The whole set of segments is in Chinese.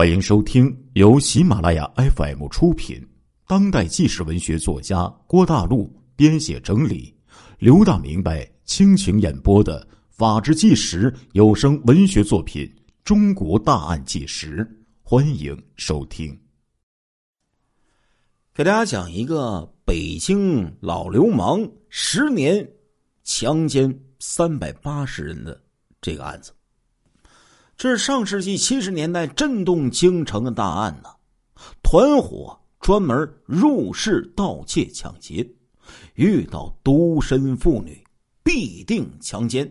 欢迎收听由喜马拉雅 FM 出品、当代纪实文学作家郭大陆编写整理、刘大明白倾情演播的《法制纪实》有声文学作品《中国大案纪实》，欢迎收听。给大家讲一个北京老流氓十年强奸三百八十人的这个案子。这是上世纪七十年代震动京城的大案呢，团伙专门入室盗窃抢劫，遇到独身妇女必定强奸，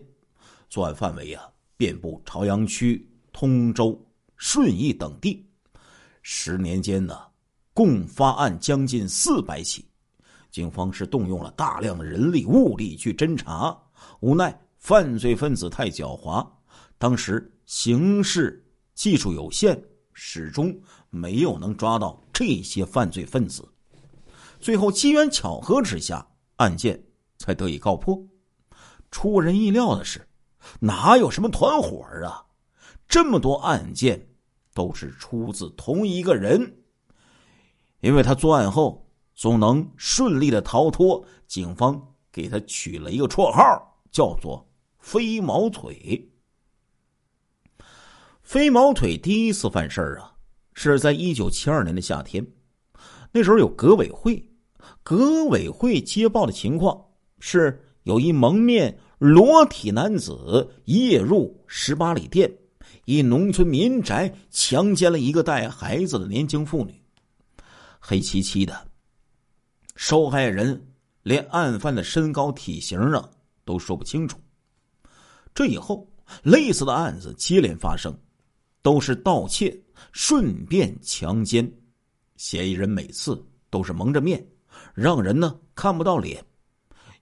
作案范围啊遍布朝阳区、通州、顺义等地，十年间呢，共发案将近四百起，警方是动用了大量的人力物力去侦查，无奈犯罪分子太狡猾，当时。刑事技术有限，始终没有能抓到这些犯罪分子。最后机缘巧合之下，案件才得以告破。出人意料的是，哪有什么团伙啊？这么多案件都是出自同一个人。因为他作案后总能顺利的逃脱，警方给他取了一个绰号，叫做“飞毛腿”。飞毛腿第一次犯事儿啊，是在一九七二年的夏天。那时候有革委会，革委会接报的情况是，有一蒙面裸体男子夜入十八里店一农村民宅，强奸了一个带孩子的年轻妇女。黑漆漆的，受害人连案犯的身高体型啊都说不清楚。这以后，类似的案子接连发生。都是盗窃，顺便强奸。嫌疑人每次都是蒙着面，让人呢看不到脸。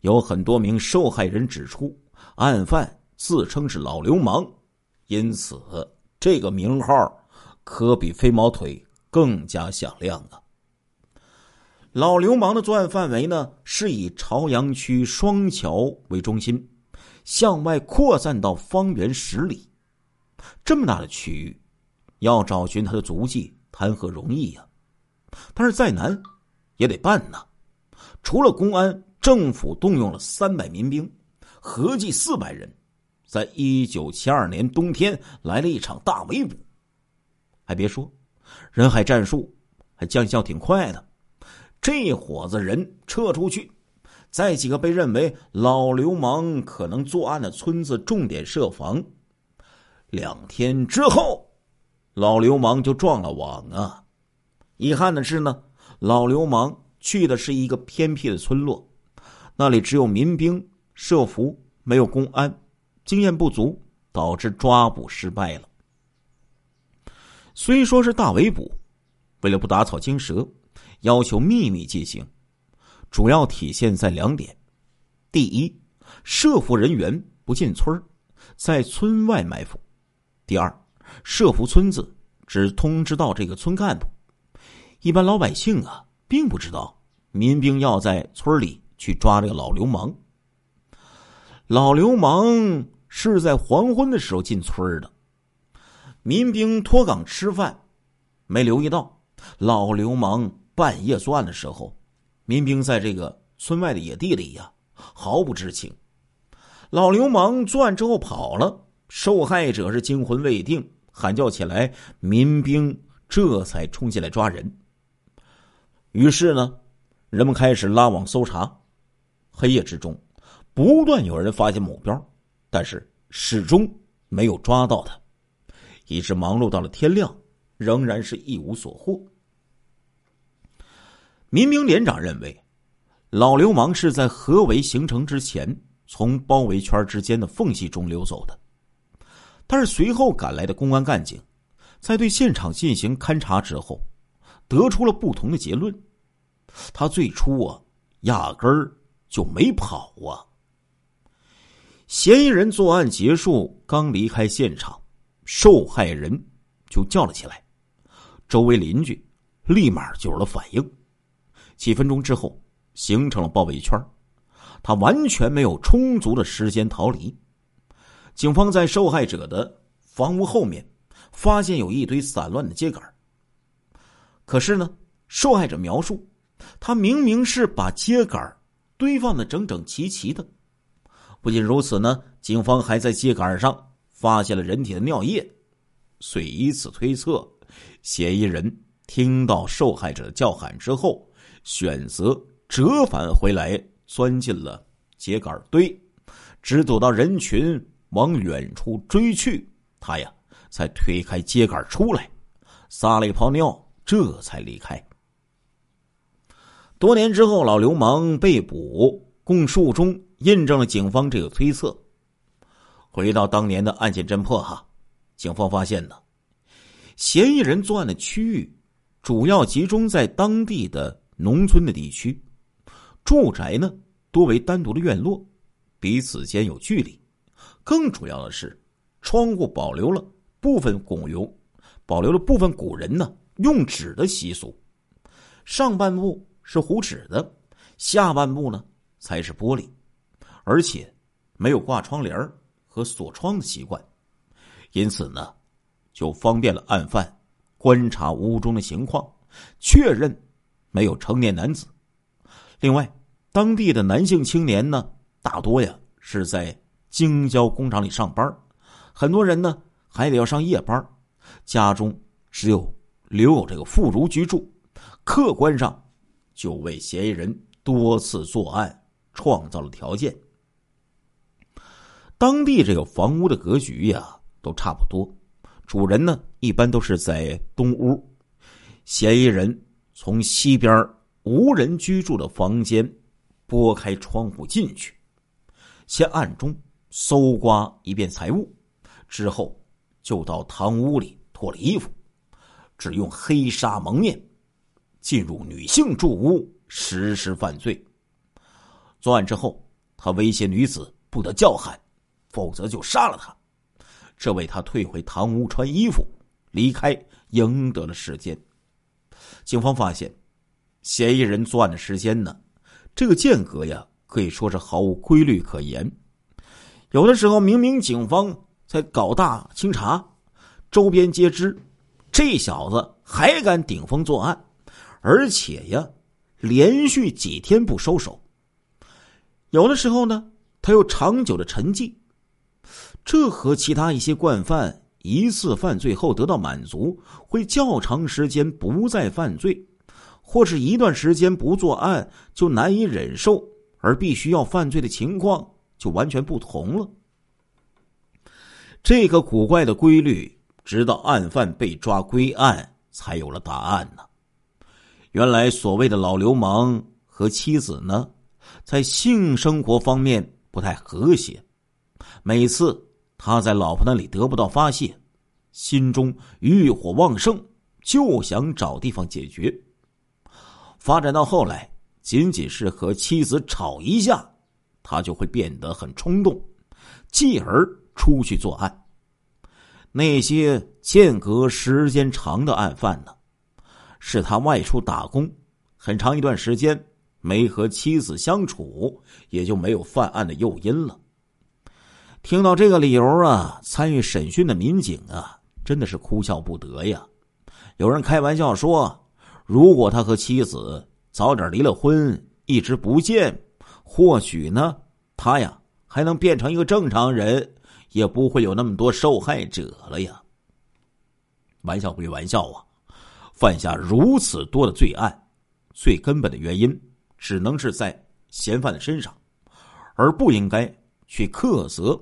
有很多名受害人指出，案犯自称是老流氓，因此这个名号可比飞毛腿更加响亮啊。老流氓的作案范围呢，是以朝阳区双桥为中心，向外扩散到方圆十里。这么大的区域，要找寻他的足迹，谈何容易呀？但是再难，也得办呐。除了公安，政府动用了三百民兵，合计四百人，在一九七二年冬天来了一场大围捕。还别说，人海战术还见效挺快的。这伙子人撤出去，在几个被认为老流氓可能作案的村子重点设防。两天之后，老流氓就撞了网啊！遗憾的是呢，老流氓去的是一个偏僻的村落，那里只有民兵设伏，没有公安，经验不足，导致抓捕失败了。虽说是大围捕，为了不打草惊蛇，要求秘密进行，主要体现在两点：第一，设伏人员不进村在村外埋伏。第二，设伏村子只通知到这个村干部，一般老百姓啊，并不知道民兵要在村里去抓这个老流氓。老流氓是在黄昏的时候进村的，民兵脱岗吃饭，没留意到老流氓半夜作案的时候，民兵在这个村外的野地里呀，毫不知情。老流氓作案之后跑了。受害者是惊魂未定，喊叫起来，民兵这才冲进来抓人。于是呢，人们开始拉网搜查。黑夜之中，不断有人发现目标，但是始终没有抓到他，一直忙碌到了天亮，仍然是一无所获。民兵连长认为，老流氓是在合围形成之前，从包围圈之间的缝隙中溜走的。但是随后赶来的公安干警，在对现场进行勘查之后，得出了不同的结论。他最初啊，压根儿就没跑啊。嫌疑人作案结束，刚离开现场，受害人就叫了起来，周围邻居立马就有了反应。几分钟之后，形成了包围圈，他完全没有充足的时间逃离。警方在受害者的房屋后面发现有一堆散乱的秸秆。可是呢，受害者描述，他明明是把秸秆堆放的整整齐齐的。不仅如此呢，警方还在秸秆上发现了人体的尿液，遂以以此推测，嫌疑人听到受害者的叫喊之后，选择折返回来，钻进了秸秆堆，只等到人群往远处追去，他呀才推开秸秆出来，撒了一泡尿。这才离开。多年之后，老流氓被捕，供述中印证了警方这个推测。回到当年的案件侦破哈，警方发现呢，嫌疑人作案的区域主要集中在当地的农村的地区，住宅呢多为单独的院落，彼此间有距离。更主要的是，窗户保留了部分古用，保留了部分古人呢。用纸的习俗，上半部是糊纸的，下半部呢才是玻璃，而且没有挂窗帘和锁窗的习惯，因此呢，就方便了案犯观察屋中的情况，确认没有成年男子。另外，当地的男性青年呢，大多呀是在京郊工厂里上班，很多人呢还得要上夜班，家中只有。留有这个妇孺居住，客观上就为嫌疑人多次作案创造了条件。当地这个房屋的格局呀，都差不多，主人呢一般都是在东屋，嫌疑人从西边无人居住的房间拨开窗户进去，先暗中搜刮一遍财物，之后就到堂屋里脱了衣服。只用黑纱蒙面，进入女性住屋实施犯罪。作案之后，他威胁女子不得叫喊，否则就杀了他。这为他退回堂屋穿衣服离开赢得了时间。警方发现，嫌疑人作案的时间呢，这个间隔呀，可以说是毫无规律可言。有的时候明明警方在搞大清查，周边皆知。这小子还敢顶风作案，而且呀，连续几天不收手。有的时候呢，他又长久的沉寂。这和其他一些惯犯一次犯罪后得到满足，会较长时间不再犯罪，或是一段时间不作案就难以忍受而必须要犯罪的情况就完全不同了。这个古怪的规律。直到案犯被抓归案，才有了答案呢。原来所谓的老流氓和妻子呢，在性生活方面不太和谐。每次他在老婆那里得不到发泄，心中欲火旺盛，就想找地方解决。发展到后来，仅仅是和妻子吵一架，他就会变得很冲动，继而出去作案。那些间隔时间长的案犯呢，是他外出打工，很长一段时间没和妻子相处，也就没有犯案的诱因了。听到这个理由啊，参与审讯的民警啊，真的是哭笑不得呀。有人开玩笑说，如果他和妻子早点离了婚，一直不见，或许呢，他呀还能变成一个正常人。也不会有那么多受害者了呀。玩笑归玩笑啊，犯下如此多的罪案，最根本的原因只能是在嫌犯的身上，而不应该去苛责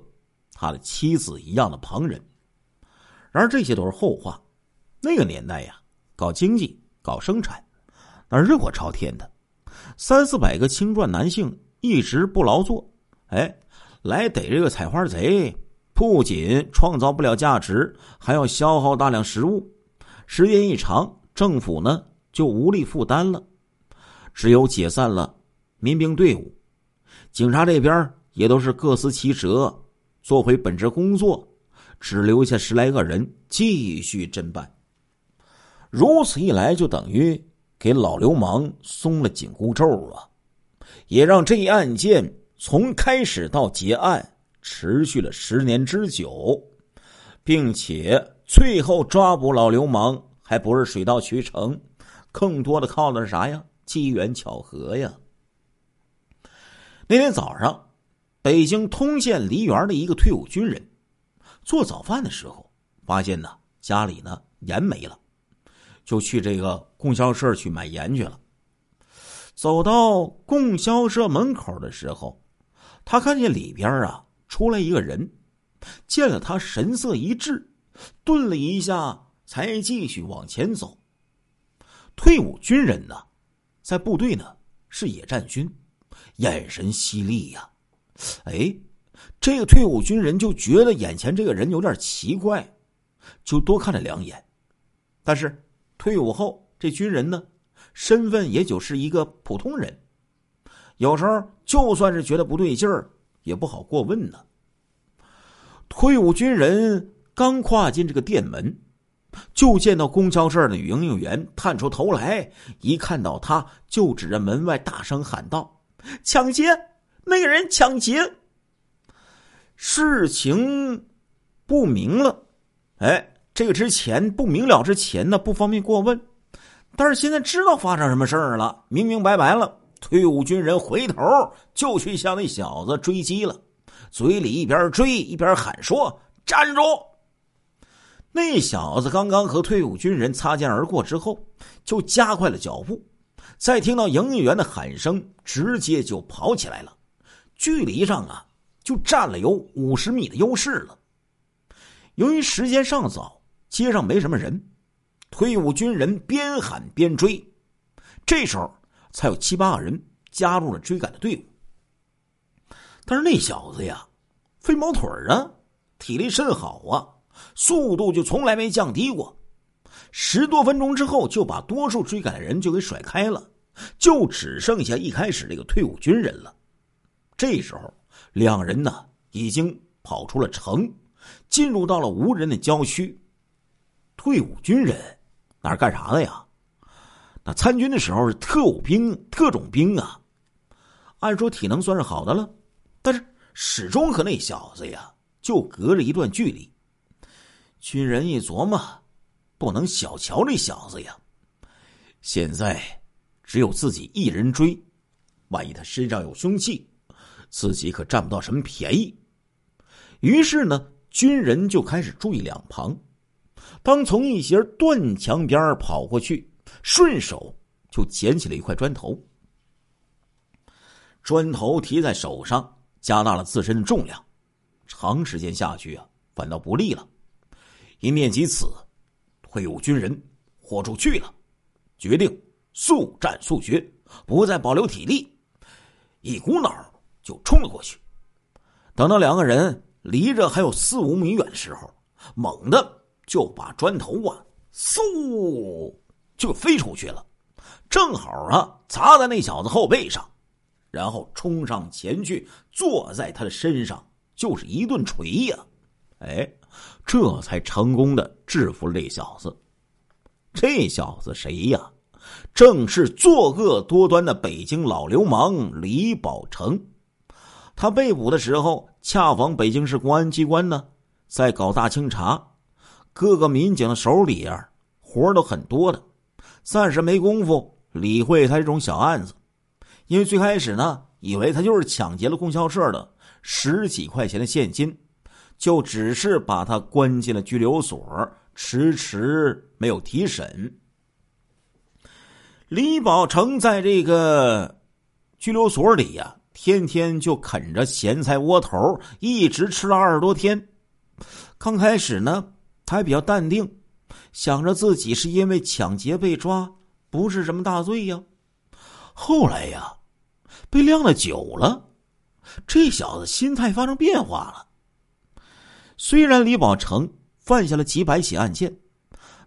他的妻子一样的旁人。然而这些都是后话。那个年代呀，搞经济、搞生产，那热火朝天的，三四百个青壮男性一直不劳作，哎，来逮这个采花贼。不仅创造不了价值，还要消耗大量食物，时间一长，政府呢就无力负担了，只有解散了民兵队伍，警察这边也都是各司其职，做回本职工作，只留下十来个人继续侦办。如此一来，就等于给老流氓松了紧箍咒啊，也让这一案件从开始到结案。持续了十年之久，并且最后抓捕老流氓还不是水到渠成，更多的靠的是啥呀？机缘巧合呀！那天早上，北京通县梨园的一个退伍军人做早饭的时候，发现呢家里呢盐没了，就去这个供销社去买盐去了。走到供销社门口的时候，他看见里边啊出来一个人，见了他神色一滞，顿了一下，才继续往前走。退伍军人呢，在部队呢是野战军。眼神犀利呀，哎，这个退伍军人就觉得眼前这个人有点奇怪，就多看了两眼。但是退伍后，这军人呢，身份也就是一个普通人，有时候就算是觉得不对劲儿，也不好过问呢。退伍军人刚跨进这个店门，就见到供销社的营业员探出头来，一看到他，就指着门外大声喊道。抢劫，那个人抢劫。事情不明了，哎，这个之前不明了之前呢，不方便过问。但是现在知道发生什么事儿了，明明白白了。退伍军人回头就去向那小子追击了，嘴里一边追一边喊说：“站住！”那小子刚刚和退伍军人擦肩而过之后，就加快了脚步。再听到营业员的喊声，直接就跑起来了。距离上啊，就占了有五十米的优势了。由于时间尚早，街上没什么人，退伍军人边喊边追。这时候才有七八个人加入了追赶的队伍。但是那小子呀，飞毛腿啊，体力甚好啊，速度就从来没降低过。十多分钟之后，就把多数追赶的人就给甩开了，就只剩下一开始这个退伍军人了。这时候，两人呢已经跑出了城，进入到了无人的郊区。退伍军人那是干啥的呀？那参军的时候是特务兵、特种兵啊。按说体能算是好的了，但是始终和那小子呀就隔着一段距离。军人一琢磨。不能小瞧这小子呀！现在只有自己一人追，万一他身上有凶器，自己可占不到什么便宜。于是呢，军人就开始注意两旁。当从一些断墙边跑过去，顺手就捡起了一块砖头。砖头提在手上，加大了自身的重量，长时间下去啊，反倒不利了。一念及此。退伍军人豁出去了，决定速战速决，不再保留体力，一股脑就冲了过去。等到两个人离着还有四五米远的时候，猛的就把砖头啊，嗖就飞出去了，正好啊砸在那小子后背上，然后冲上前去坐在他的身上，就是一顿锤呀，哎。这才成功的制服了这小子。这小子谁呀？正是作恶多端的北京老流氓李宝成。他被捕的时候，恰逢北京市公安机关呢在搞大清查，各个民警的手里啊活都很多的，暂时没工夫理会他这种小案子。因为最开始呢，以为他就是抢劫了供销社的十几块钱的现金。就只是把他关进了拘留所，迟迟没有提审。李宝成在这个拘留所里呀，天天就啃着咸菜窝头，一直吃了二十多天。刚开始呢，他还比较淡定，想着自己是因为抢劫被抓，不是什么大罪呀。后来呀，被晾了久了，这小子心态发生变化了。虽然李宝成犯下了几百起案件，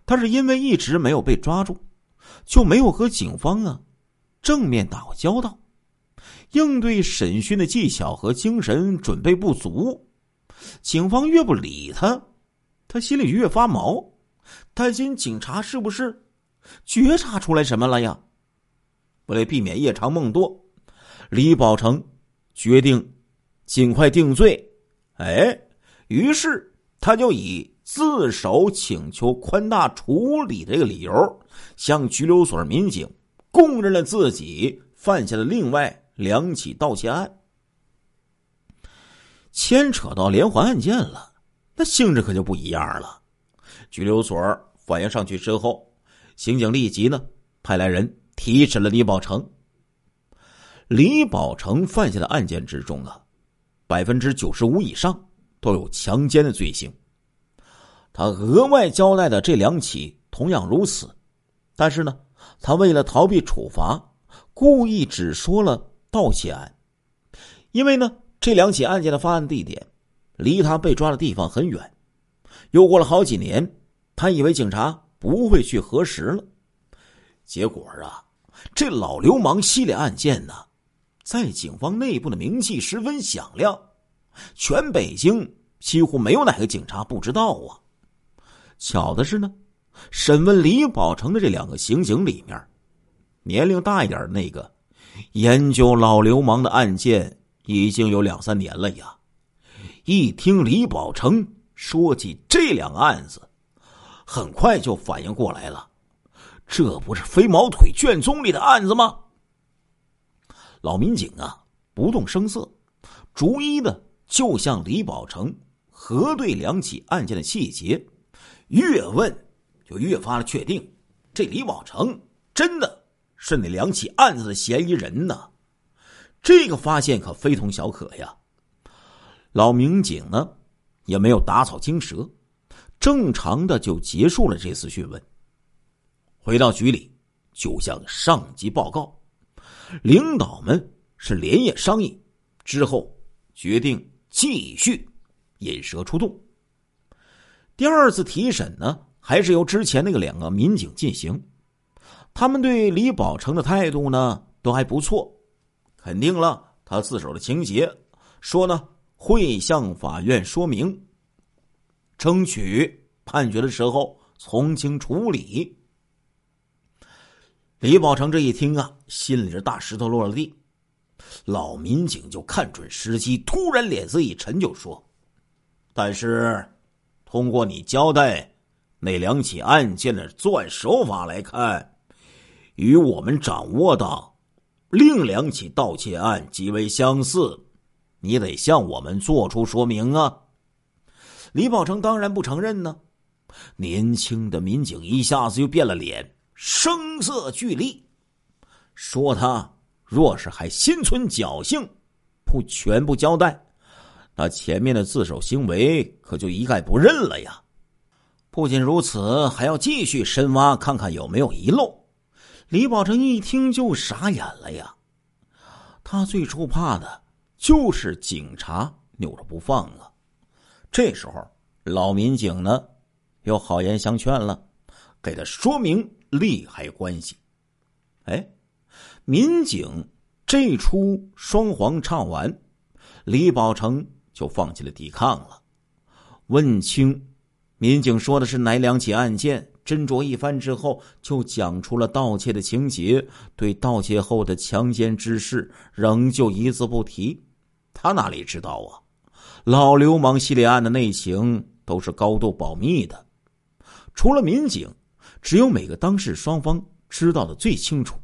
但是因为一直没有被抓住，就没有和警方啊正面打过交道，应对审讯的技巧和精神准备不足。警方越不理他，他心里越发毛，担心警察是不是觉察出来什么了呀？为了避免夜长梦多，李宝成决定尽快定罪。哎。于是，他就以自首请求宽大处理这个理由，向拘留所民警供认了自己犯下的另外两起盗窃案。牵扯到连环案件了，那性质可就不一样了。拘留所反映上去之后，刑警立即呢派来人提审了李宝成。李宝成犯下的案件之中啊，百分之九十五以上都有强奸的罪行。他额外交代的这两起同样如此，但是呢，他为了逃避处罚，故意只说了盗窃案，因为呢。这两起案件的发案地点，离他被抓的地方很远。又过了好几年，他以为警察不会去核实了。结果啊，这老流氓系列案件呢，在警方内部的名气十分响亮，全北京几乎没有哪个警察不知道啊。巧的是呢，审问李宝成的这两个刑警里面，年龄大一点的那个，研究老流氓的案件。已经有两三年了呀！一听李宝成说起这两个案子，很快就反应过来了，这不是飞毛腿卷宗里的案子吗？老民警啊，不动声色，逐一的就向李宝成核对两起案件的细节，越问就越发的确定，这李宝成真的是那两起案子的嫌疑人呢。这个发现可非同小可呀！老民警呢，也没有打草惊蛇，正常的就结束了这次讯问。回到局里，就向上级报告。领导们是连夜商议，之后决定继续引蛇出洞。第二次提审呢，还是由之前那个两个民警进行。他们对李宝成的态度呢，都还不错。肯定了他自首的情节，说呢会向法院说明，争取判决的时候从轻处理。李宝成这一听啊，心里这大石头落了地。老民警就看准时机，突然脸色一沉，就说：“但是，通过你交代那两起案件的作案手法来看，与我们掌握的。”另两起盗窃案极为相似，你得向我们做出说明啊！李宝成当然不承认呢。年轻的民警一下子就变了脸，声色俱厉，说他若是还心存侥幸，不全部交代，那前面的自首行为可就一概不认了呀！不仅如此，还要继续深挖，看看有没有遗漏。李宝成一听就傻眼了呀！他最初怕的就是警察扭着不放啊。这时候，老民警呢又好言相劝了，给他说明利害关系。哎，民警这出双簧唱完，李宝成就放弃了抵抗了。问清，民警说的是哪两起案件？斟酌一番之后，就讲出了盗窃的情节，对盗窃后的强奸之事仍旧一字不提。他哪里知道啊？老流氓系列案的内情都是高度保密的，除了民警，只有每个当事双方知道的最清楚。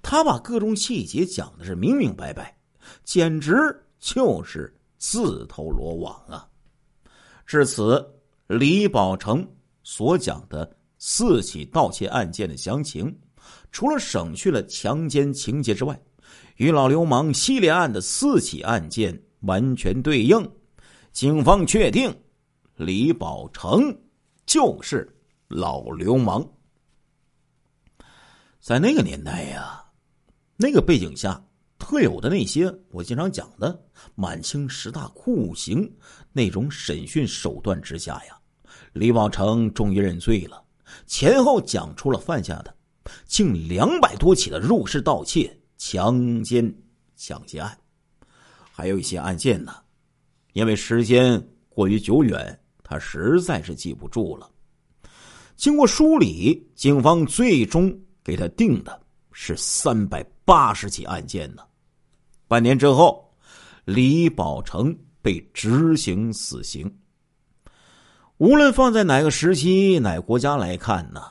他把各种细节讲的是明明白白，简直就是自投罗网啊！至此，李宝成。所讲的四起盗窃案件的详情，除了省去了强奸情节之外，与老流氓系列案的四起案件完全对应。警方确定，李宝成就是老流氓。在那个年代呀，那个背景下特有的那些我经常讲的满清十大酷刑那种审讯手段之下呀。李宝成终于认罪了，前后讲出了犯下的近两百多起的入室盗窃、强奸、抢劫案，还有一些案件呢，因为时间过于久远，他实在是记不住了。经过梳理，警方最终给他定的是三百八十起案件呢。半年之后，李宝成被执行死刑。无论放在哪个时期、哪个国家来看呢，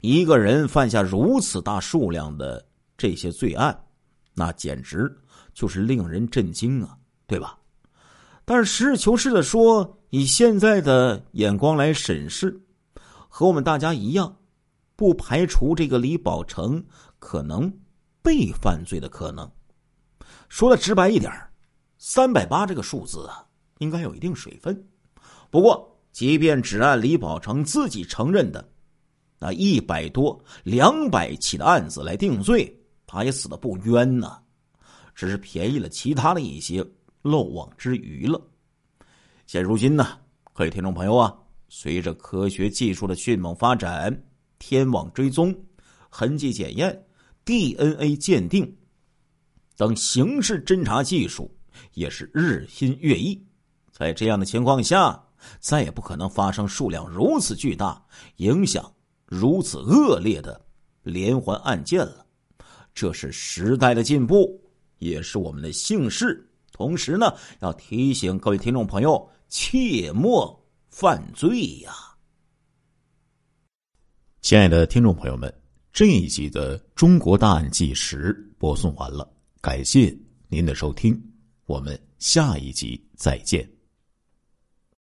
一个人犯下如此大数量的这些罪案，那简直就是令人震惊啊，对吧？但是实事求是的说，以现在的眼光来审视，和我们大家一样，不排除这个李宝成可能被犯罪的可能。说的直白一点三百八这个数字啊，应该有一定水分。不过，即便只按李宝成自己承认的那一百多、两百起的案子来定罪，他也死的不冤呐，只是便宜了其他的一些。漏网之鱼了。现如今呢，各位听众朋友啊，随着科学技术的迅猛发展，天网追踪、痕迹检验、DNA 鉴定等刑事侦查技术也是日新月异。在这样的情况下，再也不可能发生数量如此巨大、影响如此恶劣的连环案件了。这是时代的进步，也是我们的幸事。同时呢，要提醒各位听众朋友，切莫犯罪呀！亲爱的听众朋友们，这一集的《中国大案纪实》播送完了，感谢您的收听，我们下一集再见。